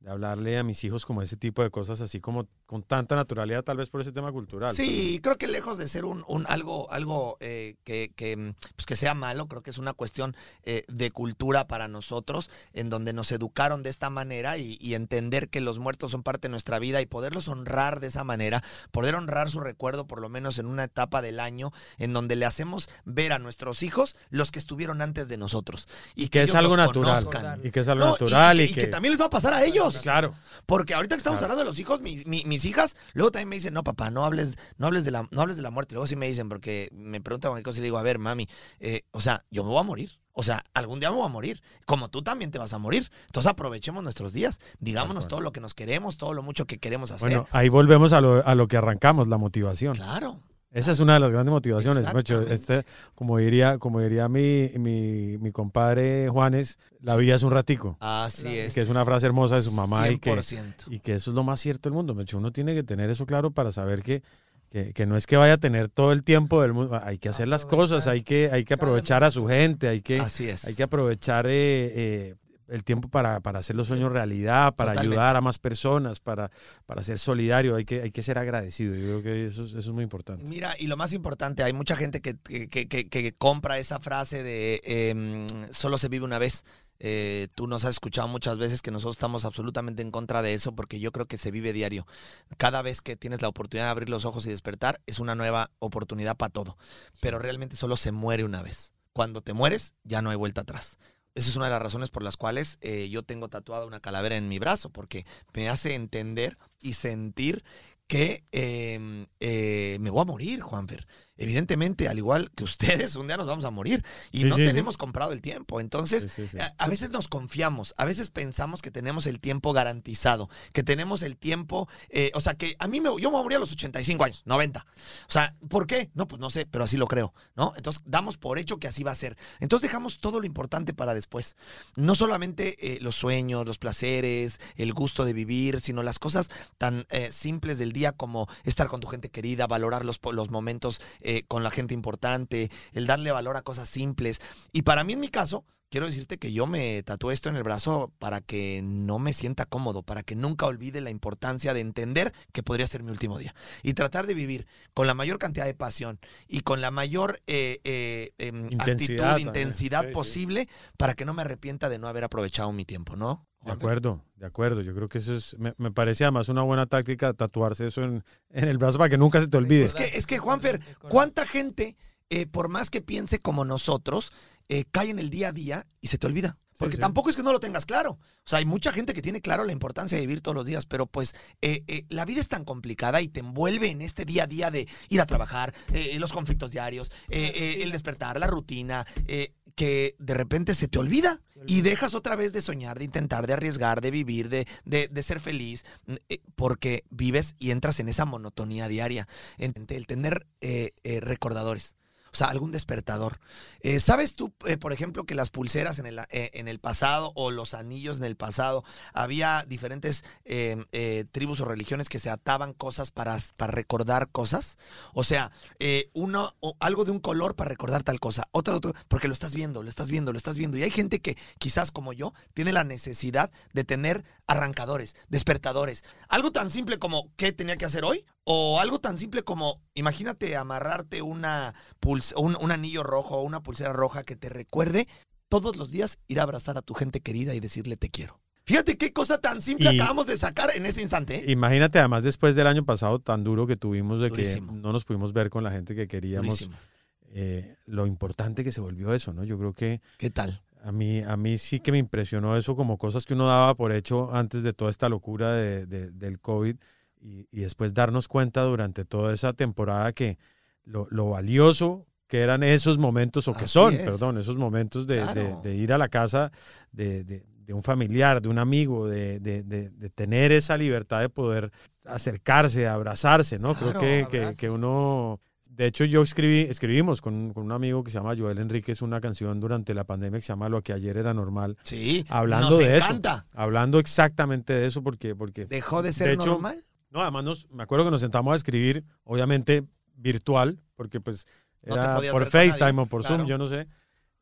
de hablarle a mis hijos como ese tipo de cosas así como con tanta naturalidad, tal vez por ese tema cultural. Sí, creo que lejos de ser un, un algo, algo eh, que, que, mm, pues que sea malo, creo que es una cuestión eh, de cultura para nosotros, en donde nos educaron de esta manera y, y entender que los muertos son parte de nuestra vida y poderlos honrar de esa manera, poder honrar su recuerdo por lo menos en una etapa del año en donde le hacemos ver a nuestros hijos los que estuvieron antes de nosotros. Y que es ellos algo natural. conozcan. Y que es algo No, natural que, y que también les va a pasar a ellos. Claro. Porque ahorita que estamos Claro. hablando de los hijos, mi- mi- mis hijas, luego también me dicen, no, papá, no hables, no hables de la, no hables de la muerte. Luego sí me dicen, porque me preguntan cualquier cosa y le digo, a ver, mami, eh, o sea, yo me voy a morir. O sea, algún día me voy a morir. Como tú también te vas a morir. Entonces aprovechemos nuestros días. Digámonos todo lo que nos queremos, todo lo mucho que queremos hacer. Bueno, ahí volvemos a lo, a lo que arrancamos, la motivación. claro. Esa es una de las grandes motivaciones. Exactamente. Este, como diría, como diría mi, mi, mi compadre Juanes, la vida es un ratico. Así es. Que es una frase hermosa de su mamá y que, 100%. y que eso es lo más cierto del mundo. Mecho. Uno tiene que tener eso claro para saber que, que, que no es que vaya a tener todo el tiempo del mundo. Hay que hacer las cosas, hay que, hay que aprovechar a su gente, hay que, Así es. hay que aprovechar eh, eh, el tiempo para, para hacer los sueños realidad, para Totalmente. ayudar a más personas, para, para ser solidario. Hay que, hay que ser agradecido. Yo creo que eso, es- eso es muy importante. Mira, y lo más importante, hay mucha gente que, que- que- que- que compra esa frase de em, solo se vive una vez. Eh, tú nos has escuchado muchas veces que nosotros estamos absolutamente en contra de eso porque yo creo que se vive diario. Cada vez que tienes la oportunidad de abrir los ojos y despertar es una nueva oportunidad para todo. Pero realmente solo se muere una vez. Cuando te mueres ya no hay vuelta atrás. Esa es una de las razones por las cuales eh, yo tengo tatuada una calavera en mi brazo, porque me hace entender y sentir que eh, eh, me voy a morir, Juanfer. Evidentemente, al igual que ustedes, un día nos vamos a morir y Sí, no sí, sí. tenemos comprado el tiempo. Entonces, a, a veces nos confiamos, a veces pensamos que tenemos el tiempo garantizado, que tenemos el tiempo, eh, o sea, que a mí me, yo me voy a los 85 años, 90. O sea, ¿por qué? No, pues no sé, pero así lo creo, ¿no? Entonces, damos por hecho que así va a ser. Entonces, dejamos todo lo importante para después. No solamente eh, los sueños, los placeres, el gusto de vivir, sino las cosas tan simples del día como estar con tu gente querida, valorar los, los momentos eh, con la gente importante, el darle valor a cosas simples. Y para mí, en mi caso, quiero decirte que yo me tatué esto en el brazo para que no me sienta cómodo, para que nunca olvide la importancia de entender que podría ser mi último día. Y tratar de vivir con la mayor cantidad de pasión y con la mayor eh, eh, em, Intensidad actitud, también. intensidad Sí, sí. posible para que no me arrepienta de no haber aprovechado mi tiempo, ¿no? De acuerdo, de acuerdo. Yo creo que eso es, me, me parece además una buena táctica tatuarse eso en, en el brazo para que nunca se te olvide. Es que, es que Juanfer, ¿cuánta gente, eh, por más que piense como nosotros, eh, cae en el día a día y se te olvida? Porque sí. tampoco es que no lo tengas claro. O sea, hay mucha gente que tiene claro la importancia de vivir todos los días, pero pues eh, eh, la vida es tan complicada y te envuelve en este día a día de ir a trabajar, eh, los conflictos diarios, el despertar, la rutina, que de repente se te olvida y dejas otra vez de soñar, de intentar, de arriesgar, de vivir, de, de- de ser feliz, mm, porque vives y entras en esa monotonía diaria. El tener recordadores. O sea, algún despertador. Eh, ¿Sabes tú, eh, por ejemplo, que las pulseras en el, eh, en el pasado o los anillos en el pasado, había diferentes eh, tribus o religiones que se ataban cosas para, para recordar cosas? O sea, uno, o algo de un color para recordar tal cosa, otro, otro, porque lo estás viendo, lo estás viendo, lo estás viendo. Y hay gente que quizás como yo tiene la necesidad de tener arrancadores, despertadores. Algo tan simple como ¿qué tenía que hacer hoy? O algo tan simple como, imagínate amarrarte una un, un anillo rojo o una pulsera roja que te recuerde todos los días ir a abrazar a tu gente querida y decirle te quiero. Fíjate qué cosa tan simple Y- acabamos de sacar en este instante. ¿eh? Imagínate además después del año pasado tan duro que tuvimos de Durísimo. que no nos pudimos ver con la gente que queríamos, eh, lo importante que se volvió eso, ¿no? Yo creo que ¿Qué tal? a mí, a mí sí que me impresionó eso como cosas que uno daba por hecho antes de toda esta locura de- de- del COVID y, y después darnos cuenta durante toda esa temporada que lo, lo valioso que eran esos momentos, o que Así son, es. perdón, esos momentos de, de- Claro. de ir a la casa de, un familiar, de un amigo, de, de- de- de tener esa libertad de poder acercarse, abrazarse, ¿no? Claro, Creo que, que- uno... De hecho, yo escribí, escribimos con, con un amigo que se llama Joel Enríquez una canción durante la pandemia que se llama Lo que ayer era normal. Sí, Hablando nos de eso. encanta. Hablando exactamente de eso, porque, porque Dejó de ser De hecho, normal. No, además nos- me acuerdo que nos sentamos a escribir, obviamente virtual, porque pues era por FaceTime o por claro. Zoom, yo no sé.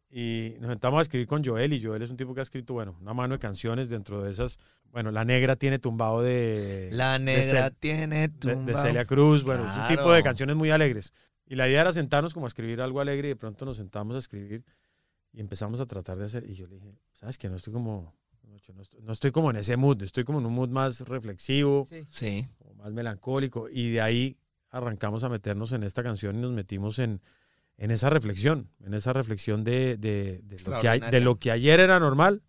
Y nos sentamos a escribir con Joel, y Joel es un tipo que ha escrito, bueno, una mano de canciones dentro de esas. Bueno, La Negra tiene tumbado de, La negra tiene de, tumba. de Celia Cruz, bueno, es un tipo de canciones muy alegres. Y la idea era sentarnos como a escribir algo alegre y de pronto nos sentamos a escribir y empezamos a tratar de hacer. Y yo le dije, ¿sabes qué? No estoy como, no estoy, no estoy como en ese mood, estoy como en un mood más reflexivo Sí. Sí. o más melancólico. Y de ahí arrancamos a meternos en esta canción y nos metimos en, en esa reflexión, en esa reflexión de, de, de lo que hay- de lo que ayer era normal,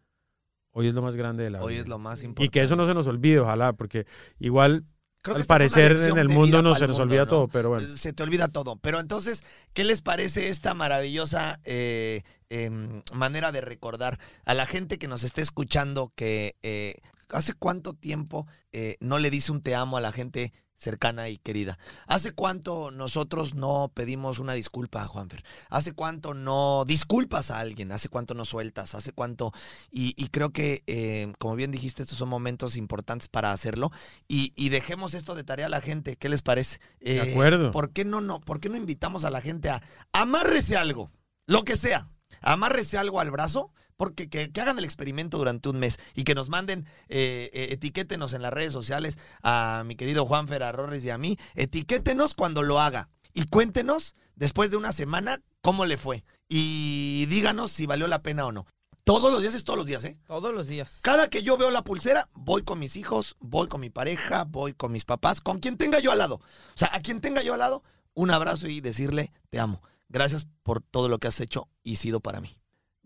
hoy es lo más grande de la Hoy vida. es lo más Y importante. y que eso no se nos olvide, ojalá, porque igual, Creo al parecer, en el mundo no se nos mundo, olvida ¿no? todo, pero bueno. Se te olvida todo. Pero entonces, ¿qué les parece esta maravillosa eh, em, manera de recordar a la gente que nos esté escuchando que eh, hace cuánto tiempo eh, no le dice un te amo a la gente cercana y querida. ¿Hace cuánto nosotros no pedimos una disculpa a Juanfer? ¿Hace cuánto no disculpas a alguien? ¿Hace cuánto no sueltas? ¿Hace cuánto? Y, y creo que, eh, como bien dijiste, estos son momentos importantes para hacerlo. Y, y, dejemos esto de tarea a la gente. ¿Qué les parece? Eh, de acuerdo. ¿por qué, no, no, ¿Por qué no invitamos a la gente a amárrese algo? Lo que sea. Amárrese algo al brazo porque que, hagan el experimento durante un mes y que nos manden, eh, eh, etiquétenos en las redes sociales a mi querido Juan Ferrarores y a mí, etiquétenos cuando lo haga y cuéntenos después de una semana cómo le fue y díganos si valió la pena o no. Todos los días es todos los días, ¿eh? Todos los días. Cada que yo veo la pulsera, voy con mis hijos, voy con mi pareja, voy con mis papás, con quien tenga yo al lado. O sea, a quien tenga yo al lado, un abrazo y decirle, te amo. Gracias por todo lo que has hecho y sido para mí.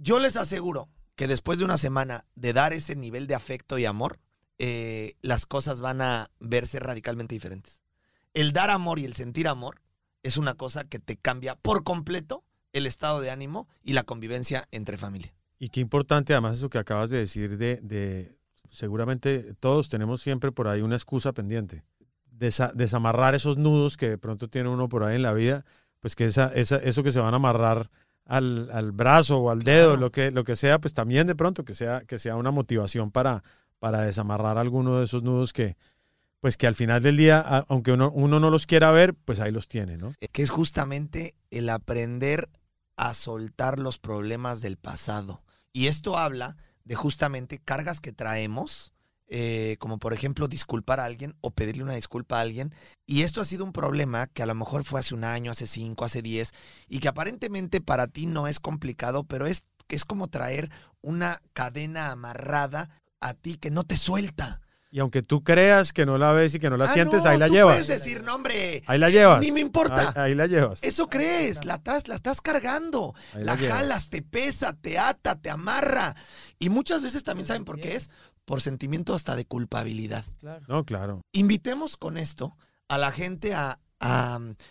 Yo les aseguro que después de una semana de dar ese nivel de afecto y amor, eh, las cosas van a verse radicalmente diferentes. El dar amor y el sentir amor es una cosa que te cambia por completo el estado de ánimo y la convivencia entre familia. Y qué importante además eso que acabas de decir de, seguramente todos tenemos siempre por ahí una excusa pendiente. desamarrar esos nudos que de pronto tiene uno por ahí en la vida, pues que esa, esa, eso que se van a amarrar al, brazo o al dedo, lo, que, lo que sea, pues también de pronto que sea, que sea una motivación para, para desamarrar alguno de esos nudos que, pues que al final del día, aunque uno, uno no los quiera ver, pues ahí los tiene, ¿no? Eh, que es justamente el aprender a soltar los problemas del pasado. Y esto habla de justamente cargas que traemos eh, como por ejemplo disculpar a alguien o pedirle una disculpa a alguien. Y esto ha sido un problema que a lo mejor fue hace un año, hace cinco, hace diez, y que aparentemente para ti no es complicado, pero es, es como traer una cadena amarrada a ti que no te suelta. Y aunque tú creas que no la ves y que no la ah, sientes, ahí la llevas. Puedes decir, no, hombre. Ahí la llevas. Ni me importa. Ahí, la llevas. Eso crees. La, estás, la estás cargando. la, jalas, te pesa, te ata, te amarra. Y muchas veces también saben por qué es por sentimiento hasta de culpabilidad. No, claro. Invitemos con esto a la gente a,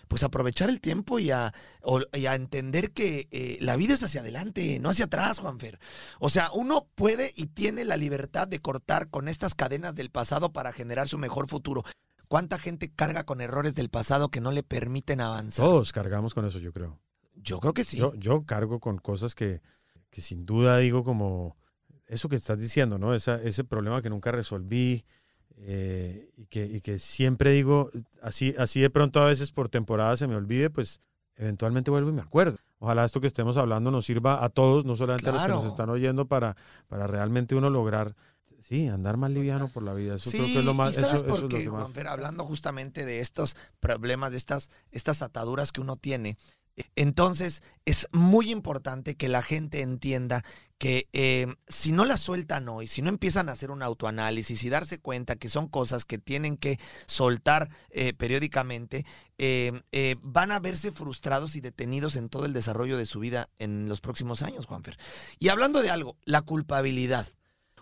pues aprovechar el tiempo y a, a entender que eh, la vida es hacia adelante, no hacia atrás, Juanfer. O sea, uno puede y tiene la libertad de cortar con estas cadenas del pasado para generar su mejor futuro. ¿Cuánta gente carga con errores del pasado que no le permiten avanzar? Todos cargamos con eso, yo creo. Yo creo que sí. Yo, yo cargo con cosas que, que sin duda digo como eso que estás diciendo, ¿no? ese problema que nunca resolví eh, y, que, que, siempre digo, así, así de pronto a veces por temporada se me olvide, pues eventualmente vuelvo y me acuerdo. Ojalá esto que estemos hablando nos sirva a todos, no solamente a los que nos están oyendo, para, para realmente uno lograr, sí, andar más liviano por la vida. Eso creo que es lo más. eso, es lo que más. hablando justamente de estos problemas, de estas, estas ataduras que uno tiene, entonces, es muy importante que la gente entienda que eh, si no la sueltan hoy, si no empiezan a hacer un autoanálisis y darse cuenta que son cosas que tienen que soltar eh, periódicamente, eh, van a verse frustrados y detenidos en todo el desarrollo de su vida en los próximos años, Juanfer. Y hablando de algo, la culpabilidad.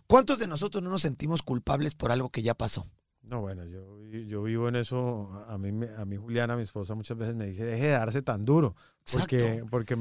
¿Cuántos de nosotros no nos sentimos culpables por algo que ya pasó? No, bueno, yo, yo vivo en eso. A mí, a mí, Juliana, mi esposa, muchas veces me dice, deje de darse tan duro. Porque, porque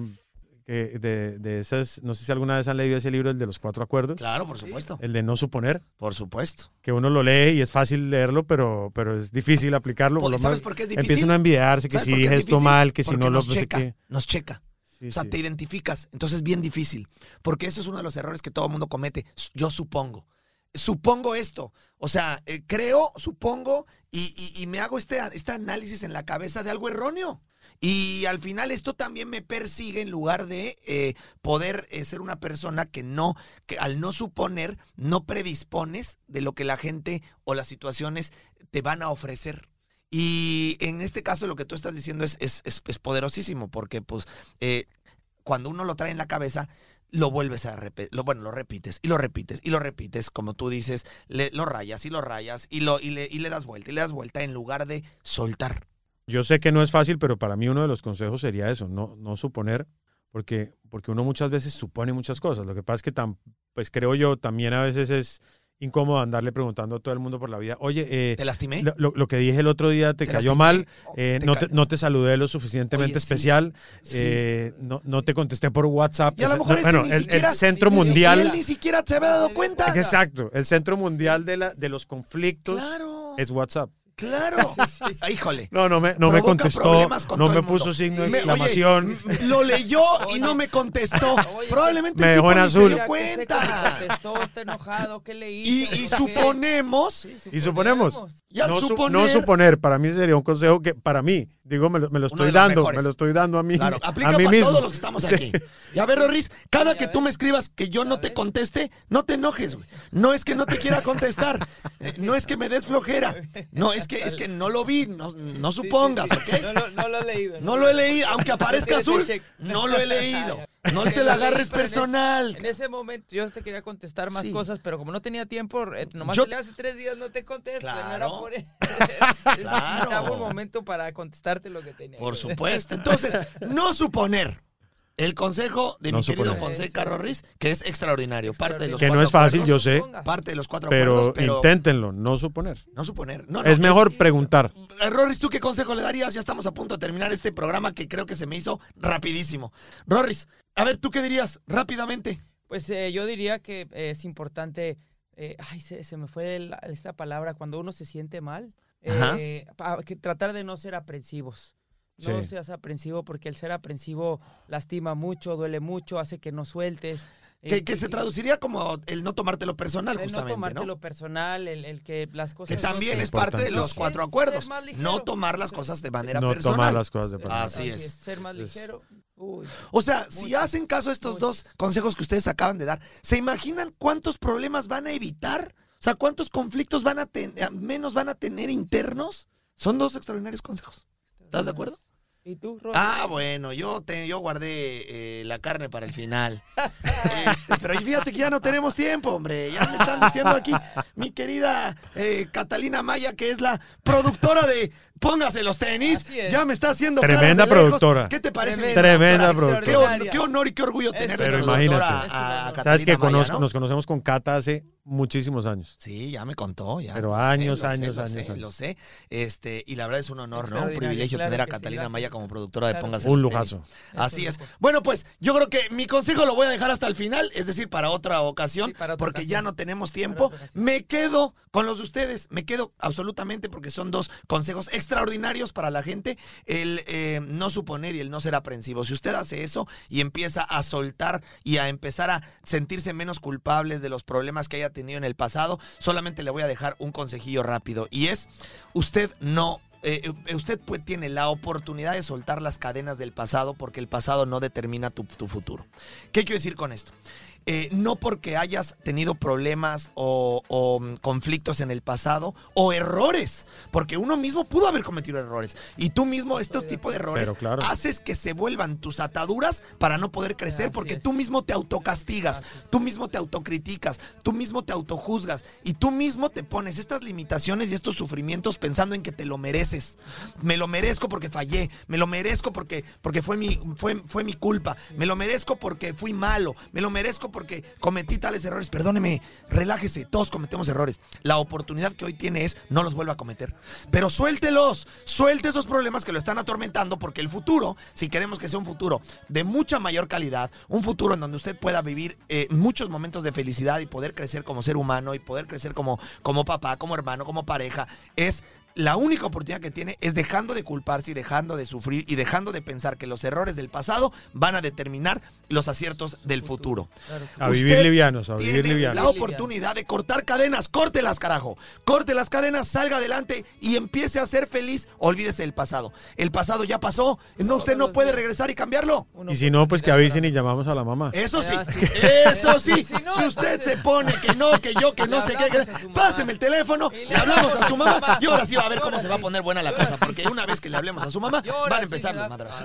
de, de, esas, no sé si alguna vez han leído ese libro, el de los cuatro acuerdos. Claro, por supuesto. El de no suponer. Por supuesto. Que uno lo lee y es fácil leerlo, pero, pero es difícil aplicarlo. Por ¿Sabes por qué es difícil? Empiezan a envidiarse, que si dije esto mal, que si no lo... Checa, Nos checa. o sea, te identificas. Entonces es bien difícil. Porque eso es uno de los errores que todo el mundo comete. Yo supongo supongo esto. O sea, eh, creo, supongo, y, me hago este, este, análisis en la cabeza de algo erróneo. Y al final esto también me persigue en lugar de eh, poder eh, ser una persona que no, que al no suponer, no predispones de lo que la gente o las situaciones te van a ofrecer. Y en este caso lo que tú estás diciendo es, es, es poderosísimo, porque pues cuando uno lo trae en la cabeza, lo vuelves a repetir, lo, bueno, lo repites y lo repites y lo repites, como tú dices, le, lo rayas y lo rayas y, lo, y, le, y le das vuelta y le das vuelta en lugar de soltar. Yo sé que no es fácil, pero para mí uno de los consejos sería eso, no, no suponer, porque, porque uno muchas veces supone muchas cosas. Lo que pasa es que, tan, pues creo yo, también a veces es incómodo andarle preguntando a todo el mundo por la vida, oye, eh, ¿te lastimé? Lo, que dije el otro día te, cayó mal, eh, no, te, no, te, saludé lo suficientemente especial, eh, no, no, te contesté por WhatsApp. Y a lo mejor bueno, el, centro mundial... Él ni siquiera se había dado cuenta. Exacto, el centro mundial de, la, de los conflictos es WhatsApp. Claro. Ah, Híjole. No, no me, no me Provoca contestó, con no me puso signo de exclamación. oye, lo leyó y no me contestó. Oye, Probablemente Me dejó en ni se azul. dio que cuenta. me contestó, está enojado, ¿qué le Y, hice? y suponemos, Y suponemos. y al no, su- suponer, no suponer, para mí sería un consejo que para mí, digo, me lo, me lo Uno estoy dando, mejores. me lo estoy dando a mí, Claro, aplica a mí para mismo. todos los que estamos Sí. aquí. Y a ver, Rorris, cada que tú me escribas que yo no te conteste, no te enojes, güey. No es que no te quiera contestar, eh, no es que me des flojera, no es que es que no lo vi, no, no supongas. ¿ok? No, lo- no lo he leído. No lo he leído, aunque aparezca azul, no lo he leído. No te la agarres pero en ese- personal. En ese momento yo te quería contestar más Sí. cosas, pero como no tenía tiempo, eh, nomás Yo- le hace tres días no te contesto. No era Claro. por eso. Necesitaba un momento para contestarte lo que tenía. Por supuesto. Entonces, no suponer. El consejo de No mi querido suponer. Fonseca Rorris, que es extraordinario. Parte de los Que no es fácil, acuerdos, yo sé. Parte de los cuatro pero, acuerdos, pero inténtenlo, no suponer. no suponer. No, no, es mejor preguntar. Eh, Rorris, ¿tú qué consejo le darías? Ya estamos a punto de terminar este programa que creo que se me hizo rapidísimo. Rorris, a ver, ¿tú qué dirías? Rápidamente. Pues eh, yo diría que eh, es importante, eh, ay, se, se me fue esta palabra, cuando uno se siente mal, eh, que tratar de no ser aprensivos. No Sí. seas aprensivo porque el ser aprensivo lastima mucho, duele mucho, hace que no sueltes. Que, eh, que se traduciría como el no tomártelo personal, el no justamente, tomártelo ¿no? personal, el, el que las Que cosas... también no es parte de los cuatro es acuerdos. No tomar las cosas de manera No personal. tomar las cosas de personal. Así es. Ser más ligero. Uy. O sea, si hacen caso a estos dos consejos que ustedes acaban de dar, ¿se imaginan cuántos problemas van a evitar? O sea, ¿cuántos conflictos van a tener, menos van a tener internos? Son dos extraordinarios consejos. ¿Estás de acuerdo? ¿Y tú, Ro? Ah, bueno, yo, te, yo guardé eh, la carne para el final. Este, pero fíjate que ya no tenemos tiempo, hombre. Ya me están diciendo aquí mi querida eh, Catalina Maya, que es la productora de Póngase los tenis. Ya me está haciendo Tremenda caras de lejos. productora. ¿Qué te parece? mi Tremenda productora? Qué, honor y qué orgullo tener Pero productora imagínate. a- a Sabes que Maya, conozco- ¿no? nos conocemos con Cata hace muchísimos años. Sí, ya me contó, ya. Pero sé, años, sé, años, lo años, sé, años. Lo sé. Este, y la verdad es un honor, ¿no? Un privilegio claro tener a sí, Catalina gracias. Maya como productora de. Póngase Un los tenis. lujazo. Así es. Bueno, pues yo creo que mi consejo lo voy a dejar hasta el final, es decir, para otra ocasión, Sí, para otra porque ocasión. ya no tenemos tiempo. Me quedo con los de ustedes, me quedo absolutamente porque son dos consejos extraordinarios para la gente, el eh, no suponer y el no ser aprensivo. Si usted hace eso y empieza a soltar y a empezar a sentirse menos culpables de los problemas que haya tenido en el pasado, solamente le voy a dejar un consejillo rápido y es, usted no eh, eh, usted tiene la oportunidad de soltar las cadenas del pasado porque el pasado no determina tu, tu futuro. ¿Qué quiero decir con esto? Eh, no porque hayas tenido problemas o, o, mm, conflictos en el pasado o errores, porque uno mismo pudo haber cometido errores y tú mismo estos tipos de errores claro. haces que se vuelvan tus ataduras para no poder crecer Así porque es. tú mismo te autocastigas, tú mismo te autocriticas, tú mismo te autojuzgas y tú mismo te pones estas limitaciones y estos sufrimientos pensando en que te lo mereces. Me lo merezco porque fallé, me lo merezco porque, porque fue, mi, fue, fue mi culpa, me lo merezco porque fui malo, me lo merezco porque cometí tales errores. Perdóneme, relájese, todos cometemos errores. La oportunidad que hoy tiene es no los vuelva a cometer. Pero suéltelos, suelte esos problemas que lo están atormentando porque el futuro, si queremos que sea un futuro de mucha mayor calidad, un futuro en donde usted pueda vivir eh, muchos momentos de felicidad y poder crecer como ser humano y poder crecer como, como papá, como hermano, como pareja, es la única oportunidad que tiene es dejando de culparse y dejando de sufrir y dejando de pensar que los errores del pasado van a determinar los aciertos del futuro. Claro A vivir livianos, a vivir Tiene livianos. la oportunidad de cortar cadenas, córtelas, carajo. Corte las cadenas, salga adelante y empiece a ser feliz. Olvídese del pasado. El pasado ya pasó. No, usted no puede regresar y cambiarlo. Y si no, pues que avisen y llamamos a la mamá. Eso sí, Ah, eso sí. Si usted se pone que no, que yo, que no sé qué, páseme el teléfono, le hablamos a su mamá y ahora sí va a ver cómo se va a poner buena la cosa, porque una vez que le hablemos a su mamá, van a empezar los madrazos.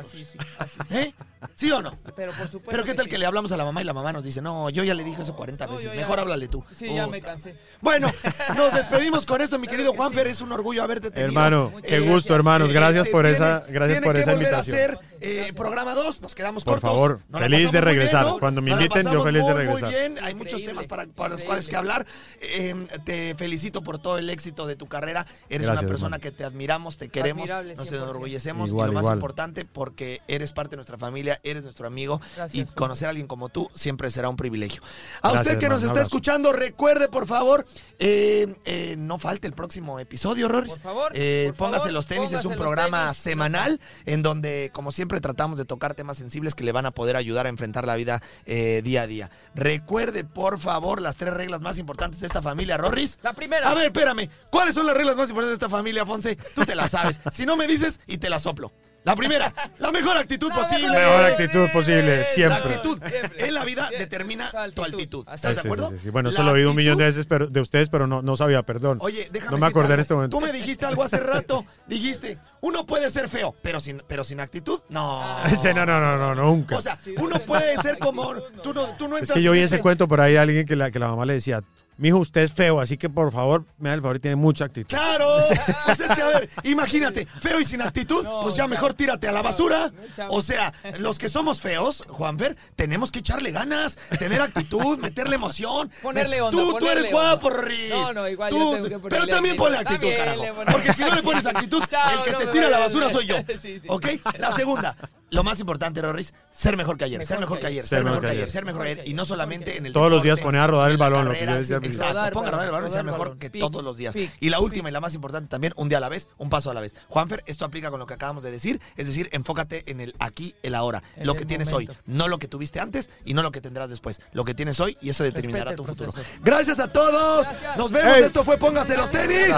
Ah, sí. ¿Eh? ¿Sí o no? Pero por supuesto. Pero qué tal que le hablamos a la mamá y la mamá nos dice, no, yo ya le dije eso 40 No, veces, mejor háblale tú. Sí, ya me cansé. Bueno, nos despedimos con esto, mi querido que Juanfer. Es un orgullo haberte tenido. Hermano, qué gracias. gusto, hermanos. Eh, Gracias eh, por esa, gracias tiene por que esa invitación. Eh, programa 2, nos quedamos Por cortos. favor, Nos la feliz de pasamos muy regresar. bien, ¿no? Cuando me Nos la inviten, yo pasamos feliz de muy, regresar. Muy bien, hay Increíble, muchos temas para, para los cuales que hablar. Eh, te felicito por todo el éxito de tu carrera. Eres Gracias, una persona hermano. que te admiramos, te queremos, Admirable, nos 100%. enorgullecemos Igual, y lo más igual. importante porque eres parte de nuestra familia, eres nuestro amigo Gracias, y conocer a alguien como tú siempre será un privilegio. A Gracias, usted que hermano, nos un está abrazo. escuchando, recuerde por favor, eh, eh, no falte el próximo episodio. Por favor, Eh, por póngase favor, los tenis, es póngase un los programa tenis. semanal en donde, como siempre, tratamos de tocar temas sensibles que le van a poder ayudar a enfrentar la vida eh, día a día. Recuerde, por favor, las tres reglas más importantes de esta familia, Rorris. La primera. A ver, espérame. ¿Cuáles son las reglas más importantes de esta familia, Fonse? Tú te las sabes. Si no me dices, y te las soplo. La primera, la mejor actitud La posible. Mejor actitud posible, La siempre. actitud Siempre. en la vida determina Tu tu altitud. ¿Estás es. de acuerdo? sí, sí, sí. Bueno, eso La lo he oído un actitud- millón de veces pero, de ustedes, pero no, no sabía, perdón. Oye, déjame No me acordé en este momento. Tú me dijiste algo hace rato. Dijiste, uno puede ser feo, pero sin, pero sin actitud, no. Sí, no, no, no, no, nunca. O sea, uno no, puede ser como. Tú no, tú no es entras que yo vi ese cuento por ahí de alguien que la, que la mamá le decía, mijo, usted es feo, así que por favor, me da el favor y tiene mucha actitud. Claro. Pues es que, a ver, imagínate, feo y sin actitud, No, pues ya mejor tírate a la basura. No. O sea, los que somos feos, Juanfer, tenemos que echarle ganas, tener actitud, meterle emoción. Ponerle onda, Tú, tú eres guapo, onda. Riz. No, no, igual Tú- yo tengo que ponerle Pero también ponle actitud, También carajo. Porque si no le pones actitud, Chao, el que no te tira a la basura soy yo. Sí, sí. ¿Ok? La segunda. Lo más importante, Rorris, ser mejor que ayer, ser mejor que ayer, ser mejor que ayer, ser mejor que ayer. Y no solamente en el Todos los días poner a rodar el balón, lo que carrera, yo decía. Exacto, Rodar, ponga a rodar el balón y rodar el mejor que Pic, todos los días. pic, Y la última pic. y la más importante también, un día a la vez, un paso a la vez. Juanfer, esto aplica con lo que acabamos de decir, es decir, enfócate en el aquí, el ahora, En lo que tienes momento. hoy, no lo que tuviste antes y no lo que tendrás después, lo que tienes hoy y eso determinará Respeta tu futuro. Gracias a todos. Gracias. Nos vemos. Ey. Esto fue Póngase los tenis.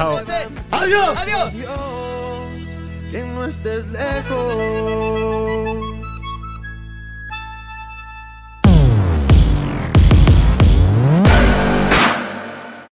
Adiós. Adiós que no estés lejos.